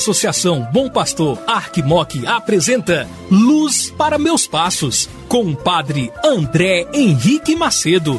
Associação Bom Pastor Arquimoc apresenta Luz para Meus Passos, com o padre André Henrique Macedo.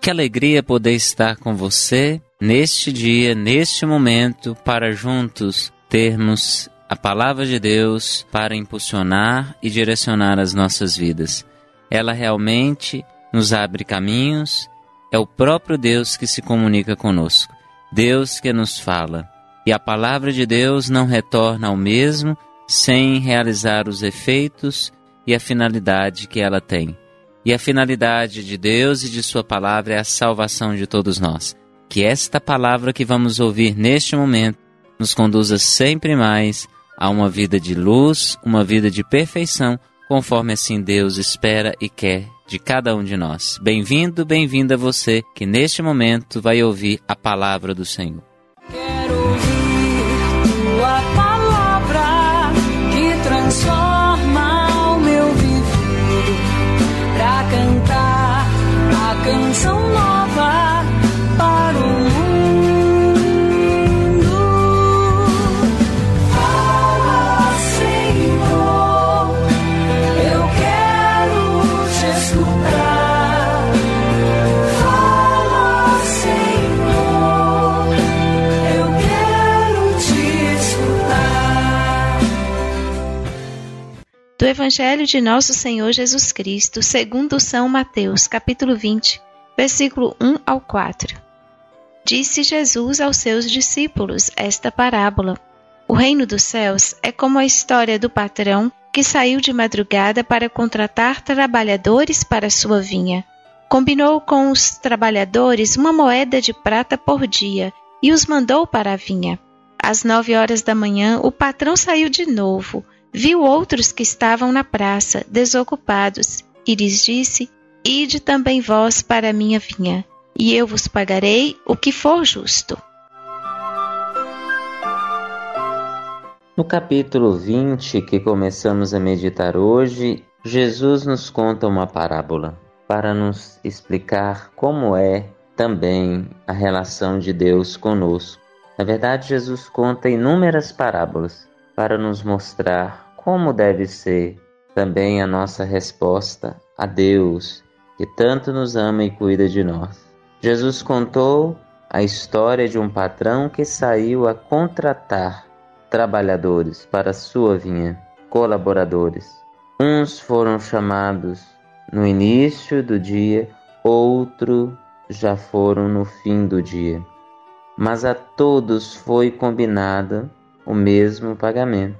Que alegria poder estar com você neste dia, neste momento, para juntos termos a palavra de Deus para impulsionar e direcionar as nossas vidas. Ela realmente nos abre caminhos, é o próprio Deus que se comunica conosco, Deus que nos fala. E a palavra de Deus não retorna ao mesmo sem realizar os efeitos e a finalidade que ela tem. E a finalidade de Deus e de Sua palavra é a salvação de todos nós. Que esta palavra que vamos ouvir neste momento nos conduza sempre mais a uma vida de luz, uma vida de perfeição, conforme assim Deus espera e quer de cada um de nós. Bem-vindo, bem-vinda você que neste momento vai ouvir a palavra do Senhor. Quero ouvir tua palavra que transforma Evangelho de Nosso Senhor Jesus Cristo, segundo São Mateus, capítulo 20, versículo 1 ao 4. Disse Jesus aos seus discípulos esta parábola: O reino dos céus é como a história do patrão que saiu de madrugada para contratar trabalhadores para sua vinha. Combinou com os trabalhadores uma moeda de prata por dia e os mandou para a vinha. Às nove horas da manhã, o patrão saiu de novo, viu outros que estavam na praça, desocupados, e lhes disse: Ide também vós para a minha vinha, e eu vos pagarei o que for justo. No capítulo 20 que começamos a meditar hoje, Jesus nos conta uma parábola para nos explicar como é também a relação de Deus conosco. Na verdade, Jesus conta inúmeras parábolas para nos mostrar como deve ser também a nossa resposta a Deus, que tanto nos ama e cuida de nós. Jesus contou a história de um patrão que saiu a contratar trabalhadores para sua vinha, colaboradores. Uns foram chamados no início do dia, outros já foram no fim do dia. Mas a todos foi combinado o mesmo pagamento.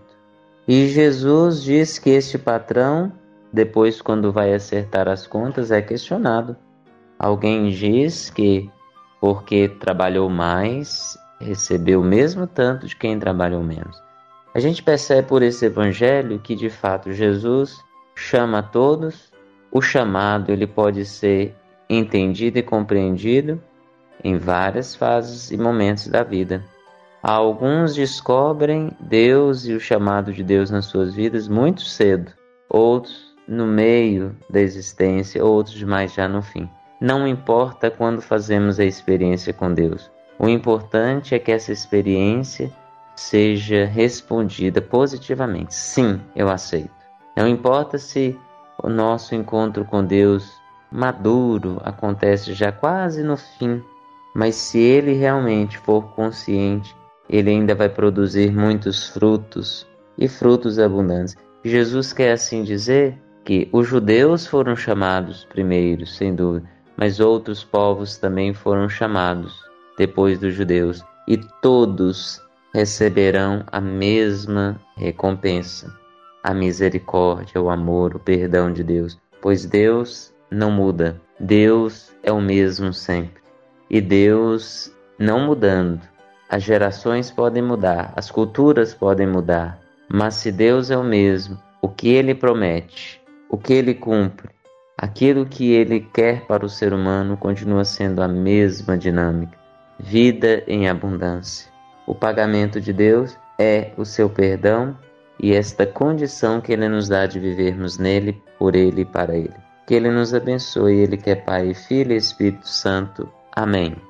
E Jesus diz que este patrão, depois, quando vai acertar as contas, é questionado. Alguém diz que porque trabalhou mais, recebeu o mesmo tanto de quem trabalhou menos. A gente percebe por esse evangelho que de fato Jesus chama a todos. O chamado ele pode ser entendido e compreendido em várias fases e momentos da vida. Alguns descobrem Deus e o chamado de Deus nas suas vidas muito cedo, outros no meio da existência, outros mais já no fim. Não importa quando fazemos a experiência com Deus, o importante é que essa experiência seja respondida positivamente. Sim, eu aceito. Não importa se o nosso encontro com Deus maduro acontece já quase no fim, mas se ele realmente for consciente, ele ainda vai produzir muitos frutos e frutos abundantes. Jesus quer assim dizer que os judeus foram chamados primeiro, sem dúvida, mas outros povos também foram chamados depois dos judeus, e todos receberão a mesma recompensa, a misericórdia, o amor, o perdão de Deus, pois Deus não muda, Deus é o mesmo sempre. E Deus não mudando. As gerações podem mudar, as culturas podem mudar, mas se Deus é o mesmo, o que ele promete, o que ele cumpre, aquilo que ele quer para o ser humano continua sendo a mesma dinâmica vida em abundância. O pagamento de Deus é o seu perdão e esta condição que Ele nos dá de vivermos nele, por Ele e para Ele. Que Ele nos abençoe, Ele que é Pai, Filho e Espírito Santo. Amém.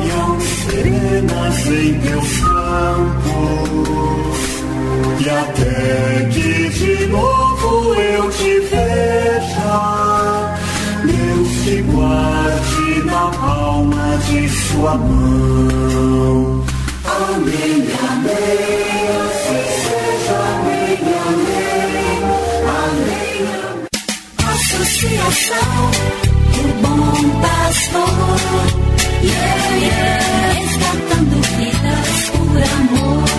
caiam serenas em teus campos. E até que de novo eu te veja, Deus te guarde na palma de sua mão. Amém, amém, seja, amém, amém, amém, amém. Associação do Bom Pastor, yeah, yeah, resgatando vidas por amor.